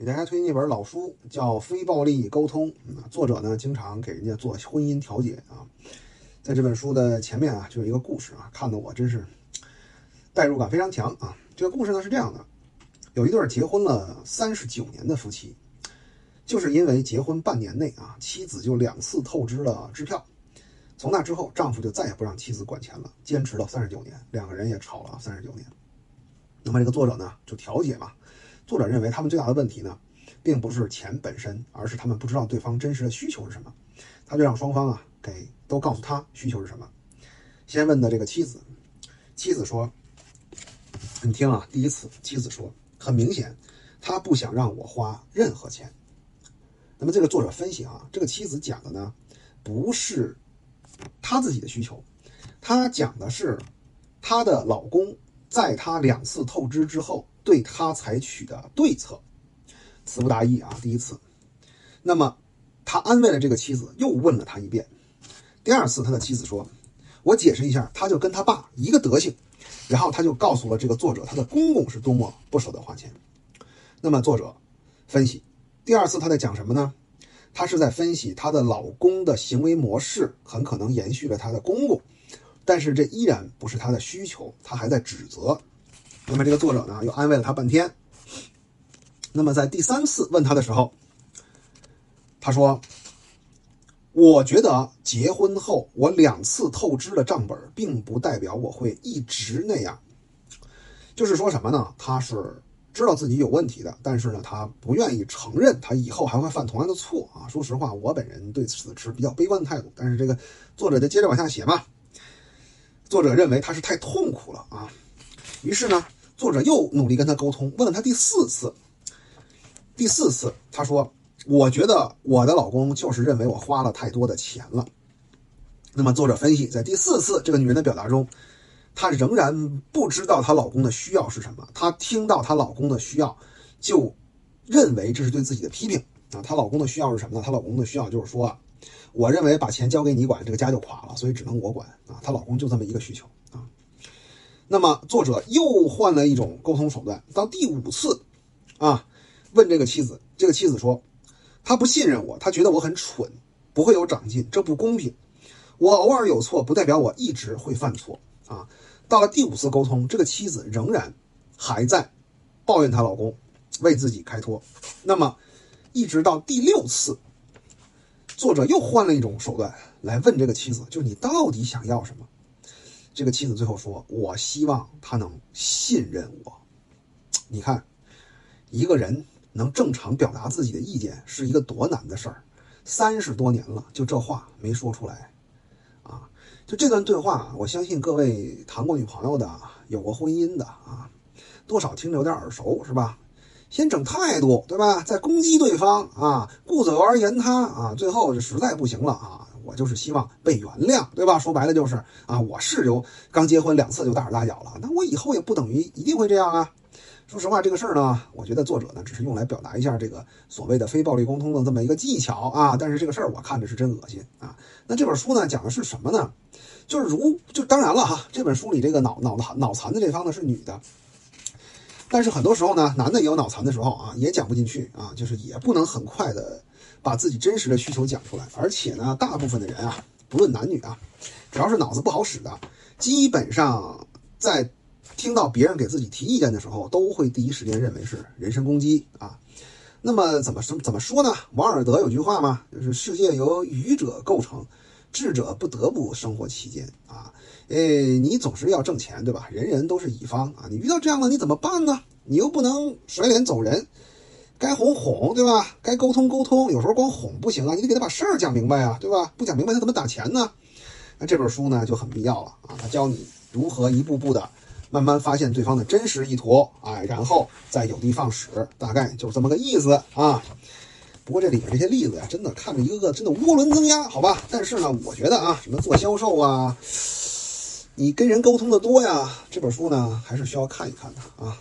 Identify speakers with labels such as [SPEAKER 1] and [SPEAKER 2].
[SPEAKER 1] 给大家推荐一本老书，叫《非暴力沟通》。作者呢，经常给人家做婚姻调解啊。在这本书的前面啊，就有一个故事啊，看得我真是代入感非常强啊。这个故事呢是这样的：有一对结婚了三十九年的夫妻，就是因为结婚半年内啊，妻子就两次透支了支票。从那之后，丈夫就再也不让妻子管钱了，坚持了三十九年，两个人也吵了三十九年。那么这个作者呢，就调解嘛。作者认为他们最大的问题呢，并不是钱本身，而是他们不知道对方真实的需求是什么。他就让双方啊，给都告诉他需求是什么。先问的这个妻子，妻子说：“你听啊，第一次，妻子说，很明显，他不想让我花任何钱。那么这个作者分析啊，这个妻子讲的呢，不是她自己的需求，她讲的是她的老公在他两次透支之后。”对他采取的对策，词不达意啊。第一次，那么他安慰了这个妻子，又问了他一遍。第二次，他的妻子说：“我解释一下，他就跟他爸一个德行。”然后他就告诉了这个作者，他的公公是多么不舍得花钱。那么作者分析，第二次他在讲什么呢？他是在分析她的老公的行为模式很可能延续了他的公公，但是这依然不是他的需求，他还在指责。那么这个作者呢，又安慰了他半天。那么在第三次问他的时候，他说：“我觉得结婚后我两次透支了账本，并不代表我会一直那样。就是说什么呢？他是知道自己有问题的，但是呢，他不愿意承认他以后还会犯同样的错啊。说实话，我本人对此持比较悲观的态度。但是这个作者就接着往下写嘛。作者认为他是太痛苦了啊，于是呢。”作者又努力跟他沟通，问了他第四次。第四次，他说：“我觉得我的老公就是认为我花了太多的钱了。”那么，作者分析，在第四次这个女人的表达中，她仍然不知道她老公的需要是什么。她听到她老公的需要，就认为这是对自己的批评啊。她老公的需要是什么呢？她老公的需要就是说：“我认为把钱交给你管，这个家就垮了，所以只能我管啊。”她老公就这么一个需求啊。那么作者又换了一种沟通手段，到第五次，啊，问这个妻子，这个妻子说，他不信任我，他觉得我很蠢，不会有长进，这不公平。我偶尔有错，不代表我一直会犯错啊。到了第五次沟通，这个妻子仍然还在抱怨她老公为自己开脱。那么，一直到第六次，作者又换了一种手段来问这个妻子，就是你到底想要什么？这个妻子最后说：“我希望他能信任我。”你看，一个人能正常表达自己的意见是一个多难的事儿。三十多年了，就这话没说出来，啊，就这段对话，我相信各位谈过女朋友的、有过婚姻的啊，多少听着有点耳熟，是吧？先整态度，对吧？再攻击对方啊，顾左右而言他啊，最后就实在不行了啊。我就是希望被原谅，对吧？说白了就是啊，我是有刚结婚两次就大手大脚了，那我以后也不等于一定会这样啊。说实话，这个事儿呢，我觉得作者呢只是用来表达一下这个所谓的非暴力沟通的这么一个技巧啊。但是这个事儿我看着是真恶心啊。那这本书呢讲的是什么呢？就是如就当然了哈，这本书里这个脑脑脑残的这方呢是女的，但是很多时候呢，男的也有脑残的时候啊，也讲不进去啊，就是也不能很快的。把自己真实的需求讲出来，而且呢，大部分的人啊，不论男女啊，只要是脑子不好使的，基本上在听到别人给自己提意见的时候，都会第一时间认为是人身攻击啊。那么怎么怎怎么说呢？王尔德有句话嘛，就是世界由愚者构成，智者不得不生活其间啊。诶，你总是要挣钱，对吧？人人都是乙方啊，你遇到这样的你怎么办呢？你又不能甩脸走人。该哄哄，对吧？该沟通沟通，有时候光哄不行啊，你得给他把事儿讲明白啊，对吧？不讲明白，他怎么打钱呢？那这本书呢就很必要了啊，他教你如何一步步的慢慢发现对方的真实意图，哎，然后再有的放矢，大概就是这么个意思啊。不过这里面这些例子呀，真的看着一个个真的涡轮增压，好吧？但是呢，我觉得啊，什么做销售啊，你跟人沟通的多呀，这本书呢还是需要看一看的啊。